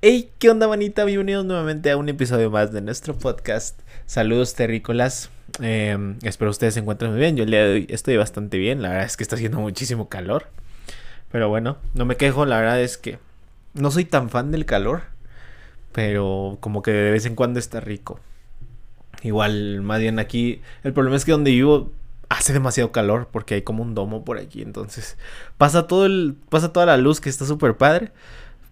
Hey, ¿qué onda, manita? Bienvenidos nuevamente a un episodio más de nuestro podcast. Saludos, terrícolas. Eh, espero ustedes se encuentren muy bien. Yo el día de hoy estoy bastante bien. La verdad es que está haciendo muchísimo calor. Pero bueno, no me quejo. La verdad es que no soy tan fan del calor. Pero como que de vez en cuando está rico. Igual, más bien aquí. El problema es que donde vivo hace demasiado calor porque hay como un domo por aquí. Entonces pasa todo el. pasa toda la luz que está súper padre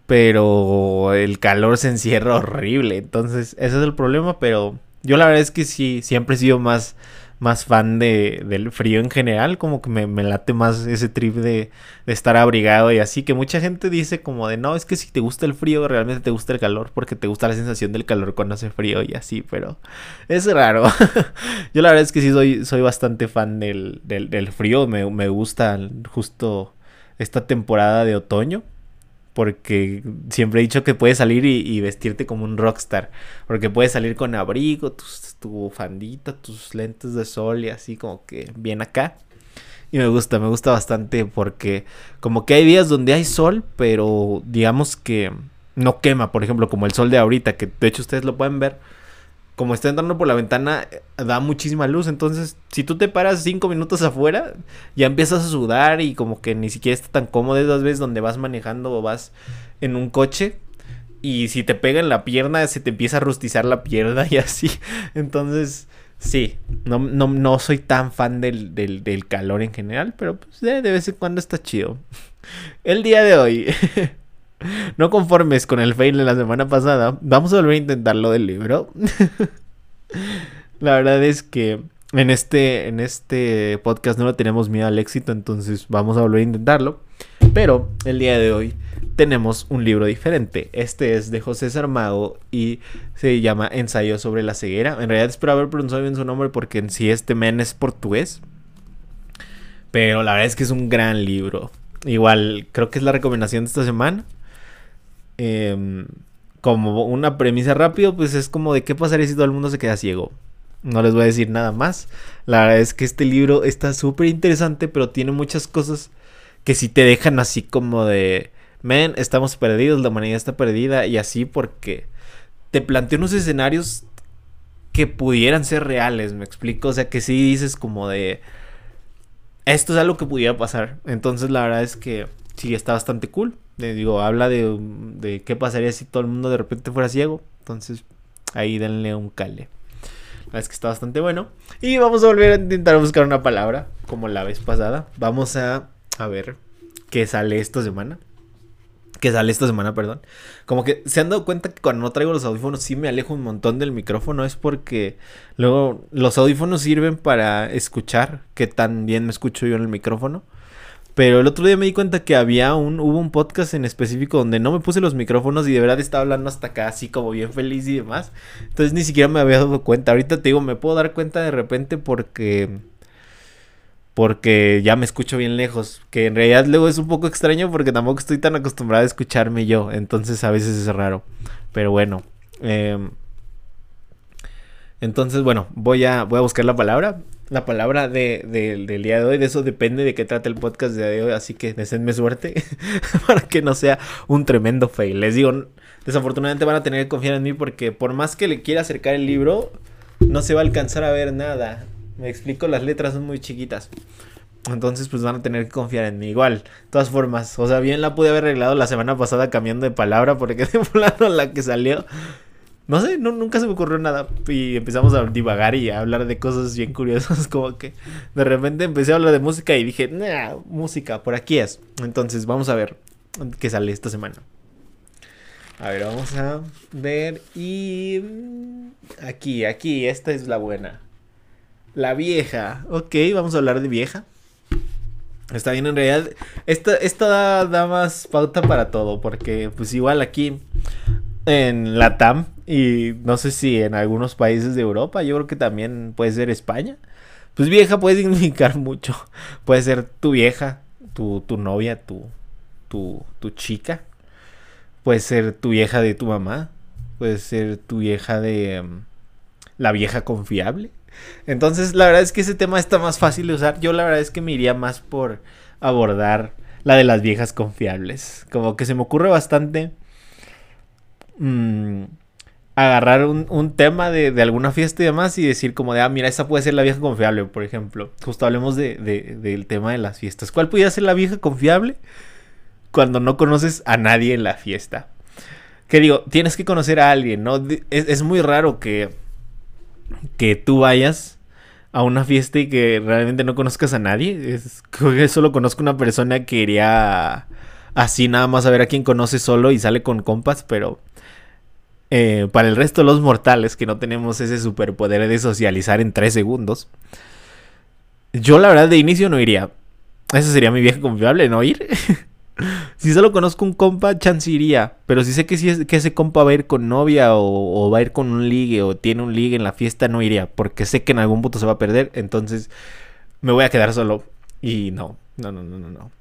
pero el calor se encierra horrible. Entonces, ese es el problema, pero yo la verdad es que sí, siempre he sido más, más fan de, del frío en general, como que me, me late más ese trip de, de, estar abrigado y así, que mucha gente dice como de, no, es que si te gusta el frío, realmente te gusta el calor, porque te gusta la sensación del calor cuando hace frío y así, pero es raro. yo la verdad es que sí soy, soy bastante fan del, del, del frío, me, me gusta justo esta temporada de otoño porque siempre he dicho que puedes salir y, vestirte como un rockstar, porque puedes salir con abrigo, tu bufandita, tus lentes de sol y así como que bien acá. Y me gusta, me gusta bastante porque como que hay días donde hay sol, pero digamos que no quema, por ejemplo, como el sol de ahorita, que de hecho ustedes lo pueden ver como está entrando por la ventana, da muchísima luz. Entonces, si tú te paras cinco minutos afuera, ya empiezas a sudar y como que ni siquiera está tan cómodo esas veces donde vas manejando o vas en un coche. Y si te pega en la pierna, se te empieza a rustizar la pierna y así. Entonces, sí, no, no, no soy tan fan del, del, calor en general, pero pues de vez en cuando está chido. El día de hoy. No conformes con el fail de la semana pasada, vamos a volver a intentarlo del libro. la verdad es que en este, en este podcast no lo tenemos miedo al éxito, entonces vamos a volver a intentarlo. Pero el día de hoy tenemos un libro diferente. Este es de José Sarmago y se llama Ensayo sobre la ceguera. En realidad espero haber pronunciado bien su nombre porque en sí este men es portugués. Pero la verdad es que es un gran libro. Igual, creo que es la recomendación de esta semana. Eh, como una premisa rápido, pues es como de qué pasaría si todo el mundo se queda ciego. No les voy a decir nada más. La verdad es que este libro está súper interesante, pero tiene muchas cosas que si te dejan así como de, men, estamos perdidos, la humanidad está perdida y así porque te plantea unos escenarios que pudieran ser reales, me explico, o sea, que si dices como de, esto es algo que pudiera pasar. Entonces la verdad es que sí está bastante cool digo, habla de, de qué pasaría si todo el mundo de repente fuera ciego. Entonces, ahí denle un cale. La es que está bastante bueno. Y vamos a volver a intentar buscar una palabra, como la vez pasada. Vamos a, a ver qué sale esta semana. Que sale esta semana, perdón. Como que se han dado cuenta que cuando no traigo los audífonos sí me alejo un montón del micrófono. Es porque luego los audífonos sirven para escuchar qué tan bien me escucho yo en el micrófono. Pero el otro día me di cuenta que había un, hubo un podcast en específico donde no me puse los micrófonos y de verdad estaba hablando hasta acá así como bien feliz y demás. Entonces ni siquiera me había dado cuenta. Ahorita te digo, me puedo dar cuenta de repente porque porque ya me escucho bien lejos, que en realidad luego es un poco extraño porque tampoco estoy tan acostumbrado a escucharme yo, entonces a veces es raro, pero bueno. Eh, entonces, bueno, voy a, voy a buscar la palabra la palabra de, del día de hoy. De eso depende de qué trate el podcast de hoy. Así que deseenme suerte para que no sea un tremendo fail. Les digo, desafortunadamente van a tener que confiar en mí porque por más que le quiera acercar el libro, no se va a alcanzar a ver nada. Me explico, las letras son muy chiquitas. Entonces, pues van a tener que confiar en mí. Igual, de todas formas. O sea, bien la pude haber arreglado la semana pasada cambiando de palabra porque de fulano la que salió. No sé, nunca se me ocurrió nada. Y empezamos a divagar y a hablar de cosas bien curiosas. Como que de repente empecé a hablar de música y dije, nah, música, por aquí es. Entonces vamos a ver qué sale esta semana. A ver, vamos a ver. Y. Aquí, aquí, esta es la buena. La vieja. Ok, vamos a hablar de vieja. Está bien, en realidad. Esta, esta da más pauta para todo. Porque, pues, igual aquí en la TAM y no sé si en algunos países de Europa, yo creo que también puede ser España. Pues vieja puede significar mucho. Puede ser tu vieja, tu, tu novia, tu, tu, tu chica. Puede ser tu vieja de tu mamá. Puede ser tu vieja de um, la vieja confiable. Entonces, la verdad es que ese tema está más fácil de usar. Yo la verdad es que me iría más por abordar la de las viejas confiables. Como que se me ocurre bastante mm, agarrar un, tema de, alguna fiesta y demás y decir como de, ah, mira, esa puede ser la vieja confiable, por ejemplo. Justo hablemos de, del tema de las fiestas. ¿Cuál pudiera ser la vieja confiable cuando no conoces a nadie en la fiesta? Que digo, tienes que conocer a alguien, ¿no? Es, es muy raro que, que tú vayas a una fiesta y que realmente no conozcas a nadie. Es, que solo conozco una persona que iría así nada más a ver a quién conoce solo y sale con compas, pero eh, para el resto de los mortales que no tenemos ese superpoder de socializar en tres segundos, yo la verdad de inicio no iría. Ese sería mi viaje confiable, no ir. si solo conozco un compa, chance iría. Pero si sé que, si es, que ese compa va a ir con novia o, va a ir con un ligue o tiene un ligue en la fiesta, no iría. Porque sé que en algún punto se va a perder. Entonces me voy a quedar solo. Y no, no, no, no, no.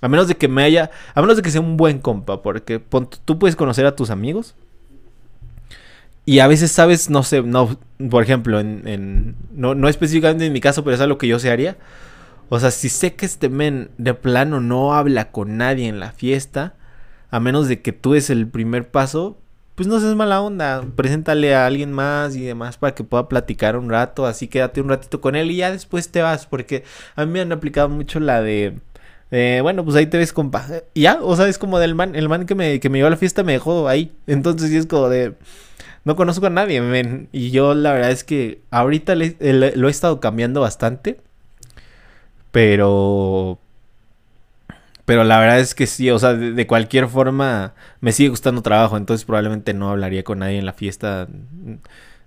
A menos de que me haya. A menos de que sea un buen compa. Porque tú puedes conocer a tus amigos. Y a veces sabes, no sé, no, por ejemplo, en, no, no específicamente en mi caso, pero es algo que yo se haría. O sea, si sé que este men de plano no habla con nadie en la fiesta, a menos de que tú des el primer paso, pues no seas mala onda. Preséntale a alguien más y demás para que pueda platicar un rato. Así quédate un ratito con él y ya después te vas. Porque a mí me han aplicado mucho la de. bueno, pues ahí te ves compa. Ya, o sea, es como del man, el man que me, que me llevó a la fiesta me dejó ahí. Entonces sí es como de no conozco a nadie, men. Y yo la verdad es que ahorita lo he estado cambiando bastante. Pero... Pero la verdad es que sí, o sea, de, cualquier forma me sigue gustando trabajo, entonces probablemente no hablaría con nadie en la fiesta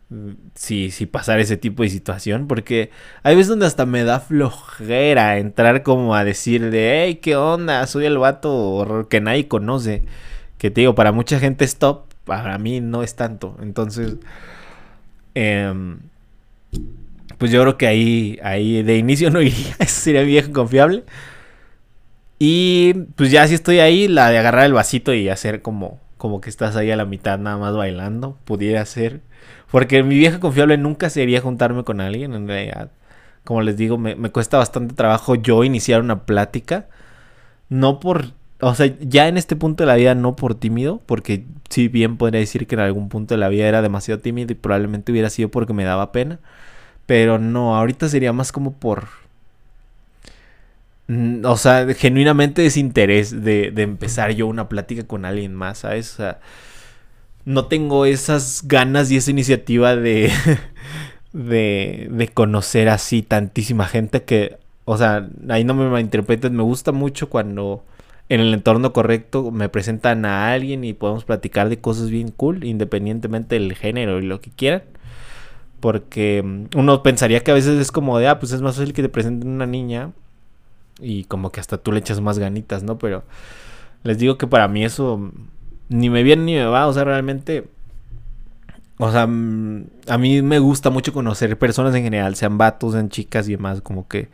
mm, si, si pasara ese tipo de situación, porque hay veces donde hasta me da flojera entrar como a decir de, hey, ¿qué onda? Soy el vato que nadie conoce. Que te digo, para mucha gente es top, para mí no es tanto. Entonces, em, pues yo creo que ahí, ahí de inicio no iría. Eso sería viejo confiable. Y pues ya si estoy ahí, la de agarrar el vasito y hacer como, como que estás ahí a la mitad nada más bailando, pudiera ser. Porque mi vieja confiable nunca sería juntarme con alguien, en realidad. Como les digo, me, me cuesta bastante trabajo yo iniciar una plática. No por o sea, ya en este punto de la vida no por tímido, porque si bien podría decir que en algún punto de la vida era demasiado tímido y probablemente hubiera sido porque me daba pena, pero no, ahorita sería más como por... Mm, o sea, genuinamente desinterés de, de empezar yo una plática con alguien más, ¿sabes? O sea, no tengo esas ganas y esa iniciativa de, de, de conocer así tantísima gente que, o sea, ahí no me malinterpretes, me gusta mucho cuando en el entorno correcto me presentan a alguien y podemos platicar de cosas bien cool, independientemente del género y lo que quieran. Porque mm, uno pensaría que a veces es como de, ah, pues es más fácil que te presenten una niña y como que hasta tú le echas más ganitas, ¿no? Pero les digo que para mí eso ni me viene ni me va, o sea, realmente... O sea, mm, a mí me gusta mucho conocer personas en general, sean vatos, sean chicas y demás, como que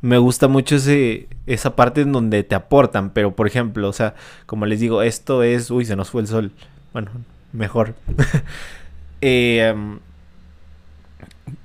me gusta mucho ese, esa parte en donde te aportan, pero por ejemplo, o sea, como les digo, esto es, uy, se nos fue el sol, bueno, mejor. eh,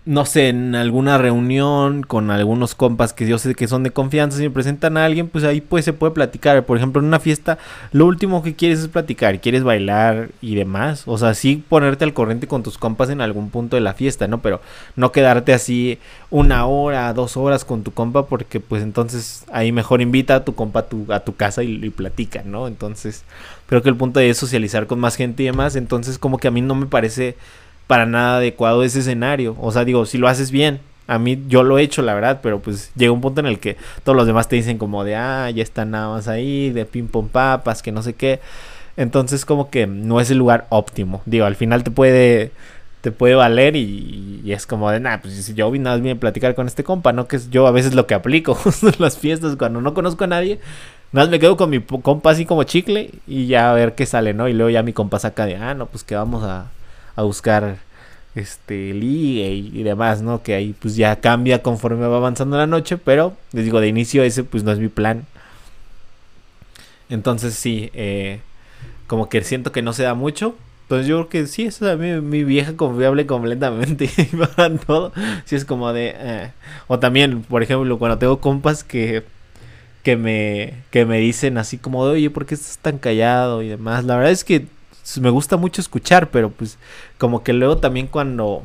no sé, en alguna reunión con algunos compas que yo sé que son de confianza, si me presentan a alguien, pues ahí pues se puede platicar. Por ejemplo, en una fiesta, lo último que quieres es platicar, quieres bailar y demás. O sea, sí ponerte al corriente con tus compas en algún punto de la fiesta, ¿no? Pero no quedarte así una hora, dos horas con tu compa, porque pues entonces ahí mejor invita a tu compa a tu, casa y, y platica, ¿no? Entonces, creo que el punto es socializar con más gente y demás. Entonces, como que a mí no me parece para nada adecuado ese escenario. O sea, digo, si lo haces bien, a mí yo lo he hecho, la verdad, pero pues llega un punto en el que todos los demás te dicen como de, ah, ya están nada más ahí, de ping pong papas, que no sé qué. Entonces como que no es el lugar óptimo. Digo, al final te puede te puede valer y, es como de, nah, pues si yo vine nada más bien a platicar con este compa, ¿no? Que yo a veces lo que aplico justo en las fiestas cuando no conozco a nadie. Nada más me quedo con mi compa así como chicle y ya a ver qué sale, ¿no? Y luego ya mi compa saca de, ah, no, pues que vamos a a buscar este ligue y, demás, ¿no? Que ahí pues ya cambia conforme va avanzando la noche, pero les digo, de inicio ese pues no es mi plan. Entonces sí, eh, como que siento que no se da mucho. Entonces yo creo que sí, eso es mi, mi vieja confiable completamente para todo. Sí es como de... Eh. O también, por ejemplo, cuando tengo compas que, que, me, que me dicen así como de, oye, ¿por qué estás tan callado y demás? La verdad es que me gusta mucho escuchar, pero pues como que luego también cuando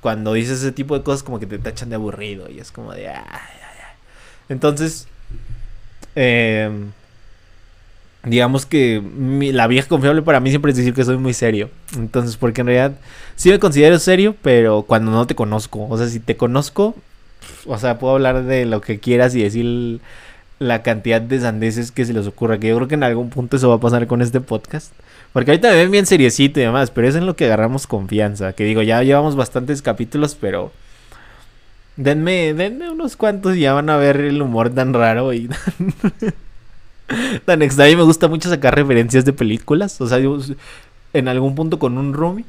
cuando dices ese tipo de cosas como que te tachan de aburrido y es como de entonces eh, digamos que la vieja confiable para mí siempre es decir que soy muy serio. Entonces, porque en realidad sí me considero serio, pero cuando no te conozco, o sea, si te conozco, o sea, puedo hablar de lo que quieras y decir la cantidad de sandeces que se les ocurra, que yo creo que en algún punto eso va a pasar con este podcast. Porque ahorita me ven bien seriecito y demás, pero es en lo que agarramos confianza. Que digo, ya llevamos bastantes capítulos, pero denme, denme unos cuantos y ya van a ver el humor tan raro y tan extraño. Me gusta mucho sacar referencias de películas. O sea, en algún punto con un roomie,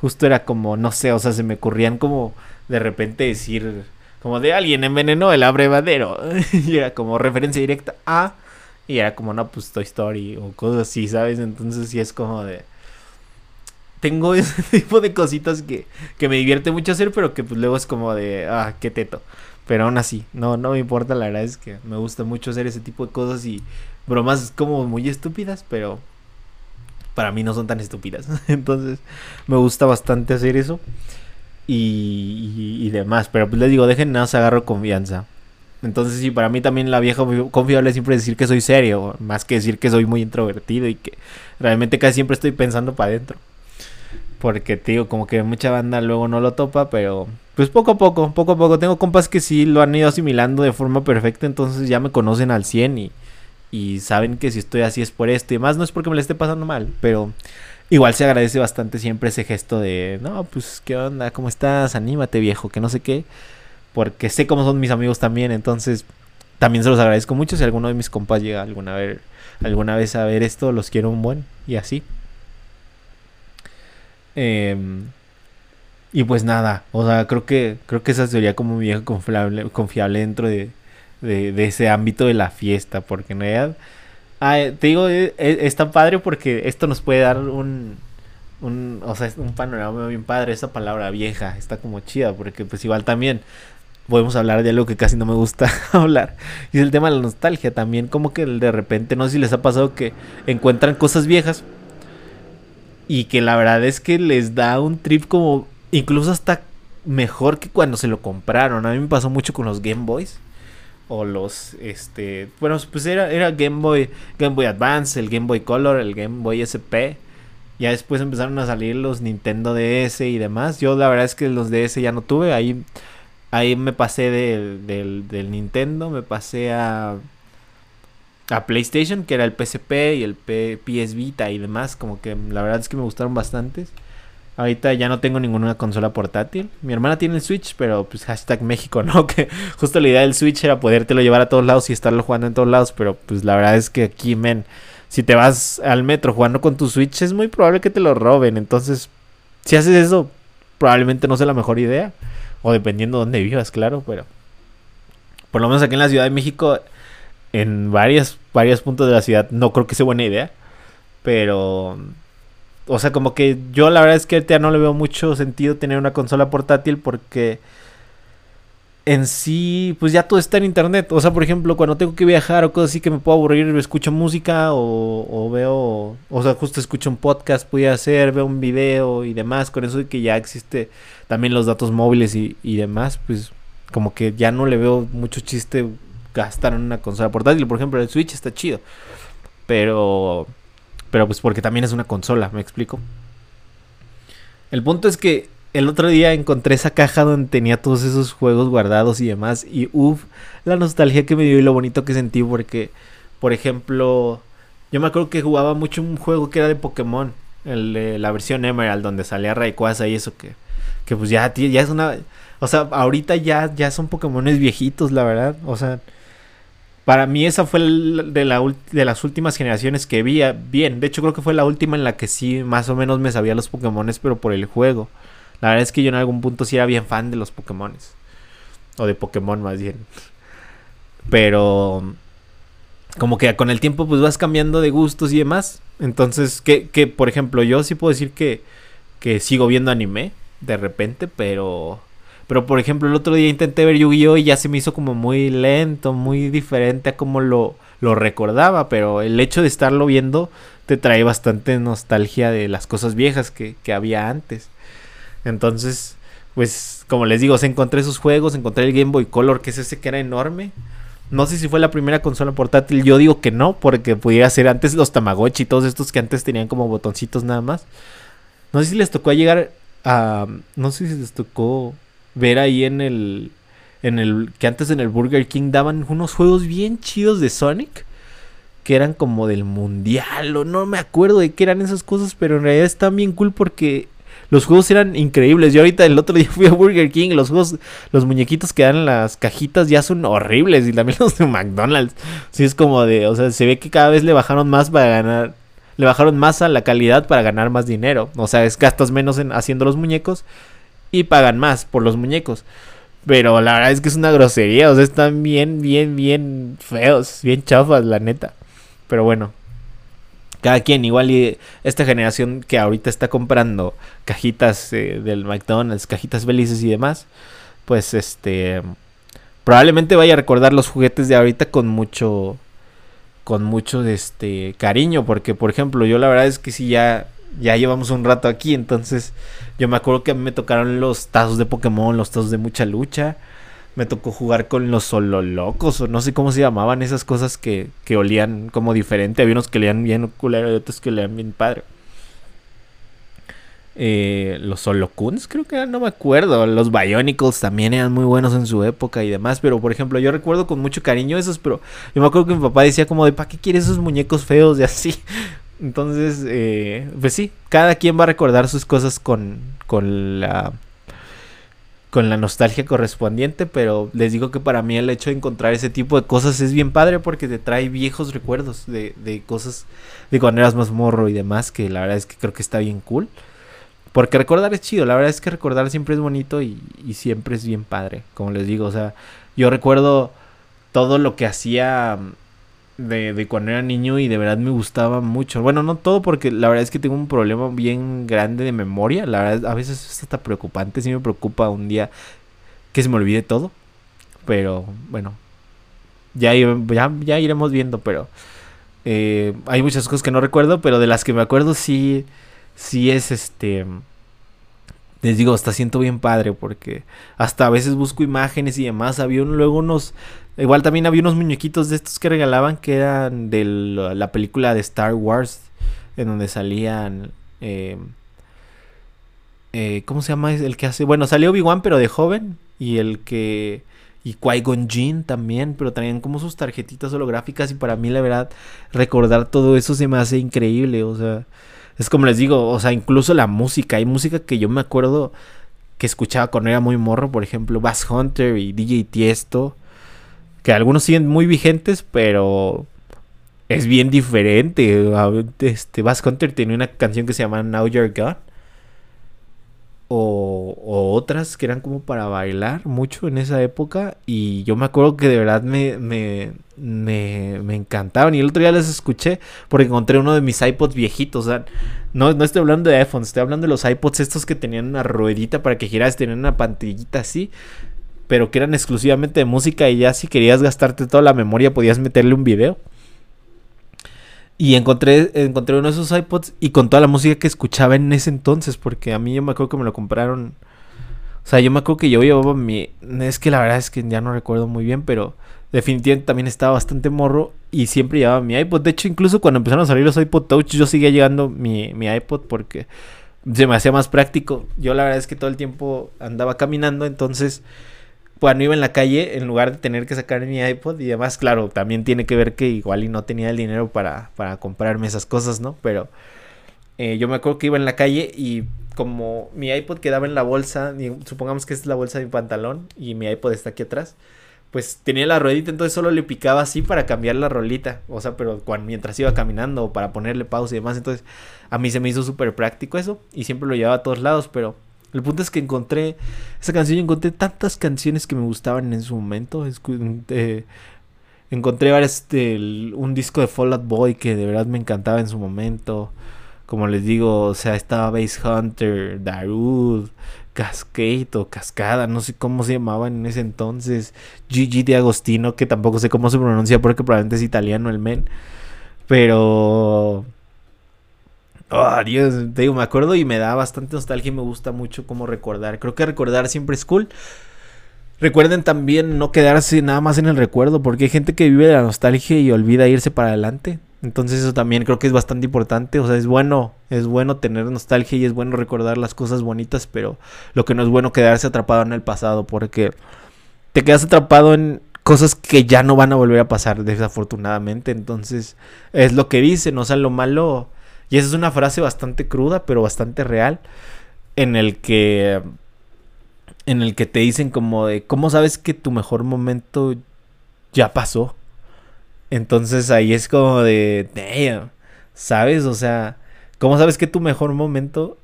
justo era como, no sé, o sea, se me ocurrían como de repente decir, como de alguien envenenó el abrevadero. y era como referencia directa a. Y era como, no, pues Toy Story o cosas así, ¿sabes? Entonces sí es como de... Tengo ese tipo de cositas que, que me divierte mucho hacer, pero que pues luego es como de, ah, qué teto. Pero aún así, no, no me importa, la verdad es que me gusta mucho hacer ese tipo de cosas y bromas como muy estúpidas, pero para mí no son tan estúpidas. Entonces me gusta bastante hacer eso y, y, demás. Pero pues les digo, dejen nada, se agarro confianza. Entonces sí, para mí también la vieja confiable es siempre decir que soy serio, más que decir que soy muy introvertido y que realmente casi siempre estoy pensando para adentro. Porque te digo, como que mucha banda luego no lo topa, pero pues poco a poco, poco a poco. Tengo compas que sí lo han ido asimilando de forma perfecta, entonces ya me conocen al 100 y, y saben que si estoy así es por esto y más no es porque me le esté pasando mal, pero igual se agradece bastante siempre ese gesto de, no, pues qué onda, ¿cómo estás? Anímate viejo, que no sé qué, porque sé cómo son mis amigos también, entonces también se los agradezco mucho si alguno de mis compas llega alguna vez, alguna vez a ver esto, los quiero un buen y así. Eh, y pues nada, o sea, creo que, creo que esa sería como mi vieja confiable, confiable dentro de, de, ese ámbito de la fiesta, porque en realidad, ah, te digo, es, es, tan padre porque esto nos puede dar un, un, o sea, un panorama bien padre, esa palabra vieja, está como chida, porque pues igual también podemos hablar de algo que casi no me gusta hablar. Es el tema de la nostalgia. También como que de repente, no sé si les ha pasado que encuentran cosas viejas. Y que la verdad es que les da un trip como incluso hasta mejor que cuando se lo compraron. A mí me pasó mucho con los Game Boys. O los, este, bueno, pues era, era Game Boy, Game Boy Advance, el Game Boy Color, el Game Boy SP. Ya después empezaron a salir los Nintendo DS y demás. Yo la verdad es que los DS ya no tuve. Ahí, ahí me pasé del, del, Nintendo, me pasé a, a PlayStation, que era el PSP y el PS Vita y demás. Como que la verdad es que me gustaron bastantes. Ahorita ya no tengo ninguna consola portátil. Mi hermana tiene el Switch, pero pues hashtag México, ¿no? Que justo la idea del Switch era podértelo llevar a todos lados y estarlo jugando en todos lados. Pero pues la verdad es que aquí, men, si te vas al metro jugando con tu Switch, es muy probable que te lo roben. Entonces, si haces eso, probablemente no sea la mejor idea. O dependiendo de dónde vivas, claro, pero... Por lo menos aquí en la Ciudad de México, en varios, varios puntos de la ciudad, no creo que sea buena idea. Pero o sea, como que yo la verdad es que ya no le veo mucho sentido tener una consola portátil porque en sí, pues ya todo está en internet. O sea, por ejemplo, cuando tengo que viajar o cosas así que me puedo aburrir, escucho música o, o veo, o sea, justo escucho un podcast, pude hacer, veo un video y demás. Con eso de que ya existe también los datos móviles y, y demás, pues como que ya no le veo mucho chiste gastar en una consola portátil. Por ejemplo, el Switch está chido. Pero pero pues porque también es una consola, me explico. El punto es que el otro día encontré esa caja donde tenía todos esos juegos guardados y demás. Y uff, la nostalgia que me dio y lo bonito que sentí porque, por ejemplo, yo me acuerdo que jugaba mucho un juego que era de Pokémon. El de la versión Emerald, donde salía Rayquaza y eso que, que pues ya, ya es una... O sea, ahorita ya, ya son Pokémones viejitos, la verdad. O sea, para mí esa fue de, la, de las últimas generaciones que vi bien. De hecho creo que fue la última en la que sí más o menos me sabía los Pokémones pero por el juego. La verdad es que yo en algún punto sí era bien fan de los Pokémones. O de Pokémon más bien. Pero como que con el tiempo pues vas cambiando de gustos y demás. Entonces, que, que por ejemplo yo sí puedo decir que, que sigo viendo anime de repente, pero pero por ejemplo, el otro día intenté ver Yu-Gi-Oh! y ya se me hizo como muy lento, muy diferente a como lo, lo recordaba. Pero el hecho de estarlo viendo te trae bastante nostalgia de las cosas viejas que, que había antes. Entonces, pues como les digo, se encontré esos juegos, encontré el Game Boy Color, que es ese que era enorme. No sé si fue la primera consola portátil, yo digo que no, porque pudiera ser antes los Tamagotchi y todos estos que antes tenían como botoncitos nada más. No sé si les tocó llegar a... No sé si les tocó ver ahí en el... En el que antes en el Burger King daban unos juegos bien chidos de Sonic que eran como del mundial o no me acuerdo de qué eran esas cosas, pero en realidad están bien cool porque los juegos eran increíbles. Yo ahorita el otro día fui a Burger King, los juegos, los muñequitos que dan en las cajitas ya son horribles y también los de McDonald's. Sí es como de, o sea, se ve que cada vez le bajaron más para ganar, le bajaron más a la calidad para ganar más dinero. O sea, es gastas menos en haciendo los muñecos y pagan más por los muñecos. Pero la verdad es que es una grosería, o sea, están bien, bien, bien feos, bien chafas, la neta. Pero bueno, cada quien, igual y esta generación que ahorita está comprando cajitas eh, del McDonald's, cajitas felices y demás, pues este probablemente vaya a recordar los juguetes de ahorita con mucho con mucho este cariño, porque por ejemplo, yo la verdad es que si ya ya llevamos un rato aquí, entonces yo me acuerdo que a mí me tocaron los tazos de Pokémon, los tazos de mucha lucha me tocó jugar con los solo locos o no sé cómo se llamaban esas cosas que, que olían como diferente. Había unos que leían bien culero y otros que leían bien padre. Eh, los Solocuns, creo que no me acuerdo. Los Bionicles también eran muy buenos en su época y demás. Pero por ejemplo, yo recuerdo con mucho cariño esos. Pero yo me acuerdo que mi papá decía como de ¿para qué quieres esos muñecos feos y así? Entonces, eh, pues sí, cada quien va a recordar sus cosas con, con la con la nostalgia correspondiente, pero les digo que para mí el hecho de encontrar ese tipo de cosas es bien padre porque te trae viejos recuerdos de, de cosas de cuando eras más morro y demás, que la verdad es que creo que está bien cool. Porque recordar es chido, la verdad es que recordar siempre es bonito y, y siempre es bien padre, como les digo, o sea, yo recuerdo todo lo que hacía de, cuando era niño y de verdad me gustaba mucho. Bueno, no todo porque la verdad es que tengo un problema bien grande de memoria. La verdad, a veces es hasta preocupante. Sí me preocupa un día que se me olvide todo. Pero bueno, ya, ya, iremos viendo. Pero eh, hay muchas cosas que no recuerdo, pero de las que me acuerdo sí, sí es este... Les digo, hasta siento bien padre porque hasta a veces busco imágenes y demás. Había luego unos Igual también había unos muñequitos de estos que regalaban que eran de la película de Star Wars, en donde salían... Eh, eh, ¿Cómo se llama el que hace? Bueno, salió Obi-Wan pero de joven y el que... Y Qui-Gon Jinn también, pero también como sus tarjetitas holográficas y para mí la verdad recordar todo eso se me hace increíble, o sea, es como les digo, o sea, incluso la música, hay música que yo me acuerdo que escuchaba cuando era muy morro, por ejemplo, Bass Hunter y DJ Tiesto, que algunos siguen muy vigentes, pero es bien diferente. Este, Bass Hunter tenía una canción que se llama Now You're Gone. O, otras que eran como para bailar mucho en esa época. Y yo me acuerdo que de verdad me, me, me, encantaban. Y el otro día las escuché porque encontré uno de mis iPods viejitos. No, no estoy hablando de iPhones, estoy hablando de los iPods estos que tenían una ruedita para que giras, tenían una pantallita así pero que eran exclusivamente de música y ya si querías gastarte toda la memoria podías meterle un video. Y encontré, encontré uno de esos iPods y con toda la música que escuchaba en ese entonces, porque a mí yo me acuerdo que me lo compraron. O sea, yo me acuerdo que yo llevaba mi... Es que la verdad es que ya no recuerdo muy bien, pero definitivamente también estaba bastante morro y siempre llevaba mi iPod. De hecho, incluso cuando empezaron a salir los iPod Touch, yo seguía llegando mi, mi iPod porque se me hacía más práctico. Yo la verdad es que todo el tiempo andaba caminando, entonces cuando iba en la calle, en lugar de tener que sacar mi iPod y además, claro, también tiene que ver que igual y no tenía el dinero para, para comprarme esas cosas, ¿no? Pero eh, yo me acuerdo que iba en la calle y como mi iPod quedaba en la bolsa, supongamos que es la bolsa de mi pantalón y mi iPod está aquí atrás, pues tenía la ruedita, entonces solo le picaba así para cambiar la rolita, o sea, pero mientras iba caminando o para ponerle pausa y demás, entonces a mí se me hizo súper práctico eso y siempre lo llevaba a todos lados, pero el punto es que encontré esa canción y encontré tantas canciones que me gustaban en su momento. Eh, encontré un disco de Fall Out Boy que de verdad me encantaba en su momento. Como les digo, o sea, estaba Base Hunter, Darude, Cascade o Cascada, no sé cómo se llamaba en ese entonces. Gigi de Agostino, que tampoco sé cómo se pronuncia porque probablemente es italiano el men. Pero Oh, Dios, te digo, me acuerdo y me da bastante nostalgia y me gusta mucho como recordar. Creo que recordar siempre es cool. Recuerden también no quedarse nada más en el recuerdo, porque hay gente que vive la nostalgia y olvida irse para adelante. Entonces eso también creo que es bastante importante. O sea, es bueno, es bueno tener nostalgia y es bueno recordar las cosas bonitas, pero lo que no es bueno quedarse atrapado en el pasado, porque te quedas atrapado en cosas que ya no van a volver a pasar, desafortunadamente. Entonces, es lo que dicen, o sea, lo malo. Y esa es una frase bastante cruda, pero bastante real. En el que. En el que te dicen como de. ¿Cómo sabes que tu mejor momento ya pasó? Entonces ahí es como de. ¿Sabes? O sea. ¿Cómo sabes que tu mejor momento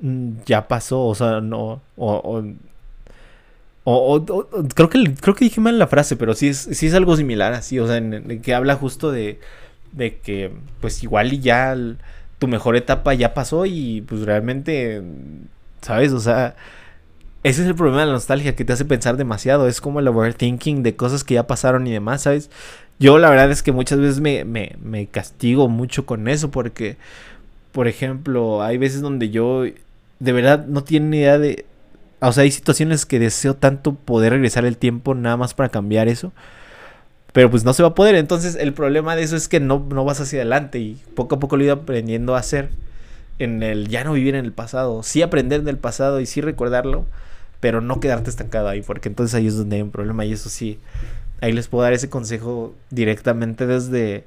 mm, ya pasó? O sea, no. O, o, creo, que, creo que dije mal la frase, pero sí es, sí es algo similar así, o sea, en, que habla justo de, de que pues igual y ya tu mejor etapa ya pasó y pues realmente, ¿sabes? O sea, ese es el problema de la nostalgia, que te hace pensar demasiado, es como el overthinking de cosas que ya pasaron y demás, ¿sabes? Yo la verdad es que muchas veces me, me, me castigo mucho con eso porque, por ejemplo, hay veces donde yo de verdad no tiene ni idea de o sea, hay situaciones que deseo tanto poder regresar el tiempo nada más para cambiar eso. Pero pues no se va a poder. Entonces el problema de eso es que no, no vas hacia adelante. Y poco a poco lo he ido aprendiendo a hacer. En el ya no vivir en el pasado. Sí aprender del pasado y sí recordarlo. Pero no quedarte estancado ahí. Porque entonces ahí es donde hay un problema. Y eso sí. Ahí les puedo dar ese consejo directamente desde.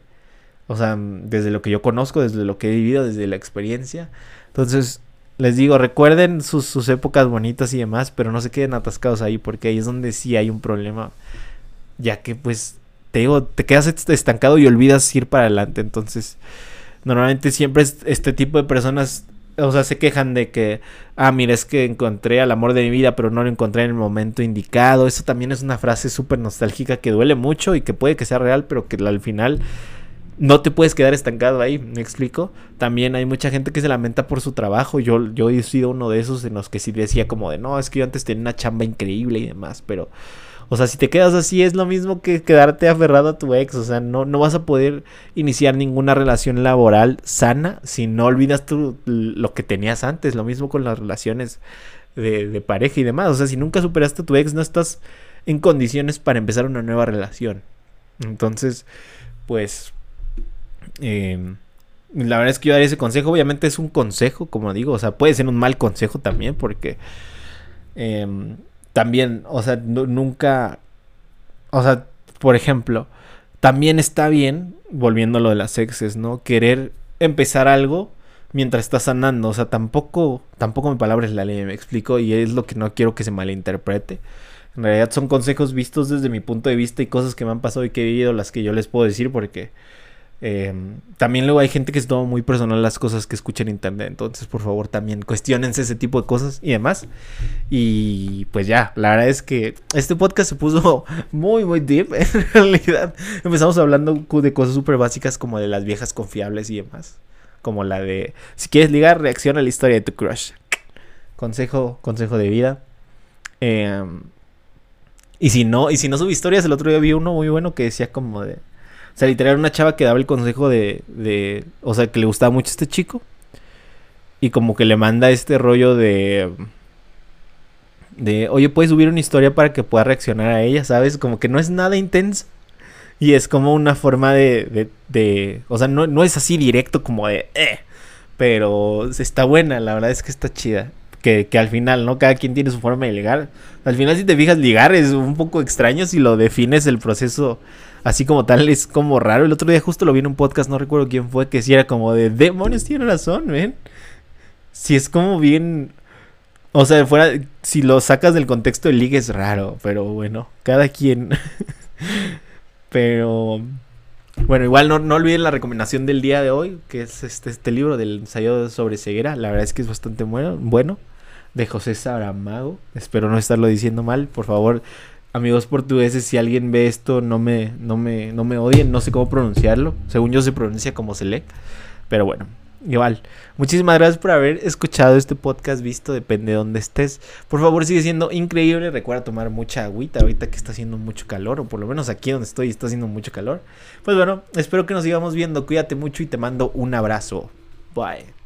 O sea, desde lo que yo conozco, desde lo que he vivido, desde la experiencia. Entonces, les digo, recuerden sus, épocas bonitas y demás, pero no se queden atascados ahí, porque ahí es donde sí hay un problema. Ya que, pues, te digo, te quedas estancado y olvidas ir para adelante. Entonces, normalmente siempre este tipo de personas, o sea, se quejan de que, ah, mira, es que encontré al amor de mi vida, pero no lo encontré en el momento indicado. Eso también es una frase súper nostálgica que duele mucho y que puede que sea real, pero que al final no te puedes quedar estancado ahí, ¿me explico? También hay mucha gente que se lamenta por su trabajo. Yo, yo he sido uno de esos en los que sí decía como de, no, es que yo antes tenía una chamba increíble y demás, pero... O sea, si te quedas así es lo mismo que quedarte aferrado a tu ex. O sea, no, no vas a poder iniciar ninguna relación laboral sana si no olvidas tú lo que tenías antes. Lo mismo con las relaciones de, pareja y demás. O sea, si nunca superaste a tu ex, no estás en condiciones para empezar una nueva relación. Entonces, pues eh, la verdad es que yo daría ese consejo. Obviamente es un consejo, como digo. O sea, puede ser un mal consejo también, porque em, también, o sea, nunca. O sea, por ejemplo, también está bien, volviendo a lo de las exes, ¿no? Querer empezar algo mientras estás sanando. O sea, tampoco, tampoco mi palabra es la ley, me explico, y es lo que no quiero que se malinterprete. En realidad son consejos vistos desde mi punto de vista y cosas que me han pasado y que he vivido las que yo les puedo decir porque Em, también luego hay gente que se toma muy personal las cosas que escucha en internet. Entonces, por favor, también cuestionense ese tipo de cosas y demás. Y pues ya, la verdad es que este podcast se puso muy, muy deep. En realidad, empezamos hablando de cosas súper básicas como de las viejas confiables y demás. Como la de, si quieres ligar, reacciona a la historia de tu crush. Consejo, consejo de vida. Em, y si no, y si no subí historias, el otro día vi uno muy bueno que decía como de o sea, literal, una chava que daba el consejo de, de. O sea, que le gustaba mucho este chico. Y como que le manda este rollo de. De, oye, puedes subir una historia para que pueda reaccionar a ella, ¿sabes? Como que no es nada intenso. Y es como una forma de. de, de o sea, no, no, es así directo como de. Eh, pero está buena, la verdad es que está chida. Que, que, al final, ¿no? Cada quien tiene su forma de ligar. Al final, si te fijas, ligar es un poco extraño si lo defines el proceso así como tal es como raro. El otro día justo lo vi en un podcast, no recuerdo quién fue, que sí era como de demonios, tiene razón, ven. Si es como bien... O sea, fuera, si lo sacas del contexto el ligue es raro, pero bueno, cada quien. pero bueno, igual no, no, olviden la recomendación del día de hoy, que es este, este libro del ensayo sobre ceguera. La verdad es que es bastante bueno, bueno de José Saramago. Espero no estarlo diciendo mal. Por favor, amigos portugueses, si alguien ve esto, no me, no me, no me odien, no sé cómo pronunciarlo. Según yo se pronuncia como se lee. Pero bueno, igual. Muchísimas gracias por haber escuchado este podcast, visto, depende de dónde estés. Por favor, sigue siendo increíble. Recuerda tomar mucha agüita ahorita que está haciendo mucho calor, o por lo menos aquí donde estoy está haciendo mucho calor. Pues bueno, espero que nos sigamos viendo. Cuídate mucho y te mando un abrazo. Bye.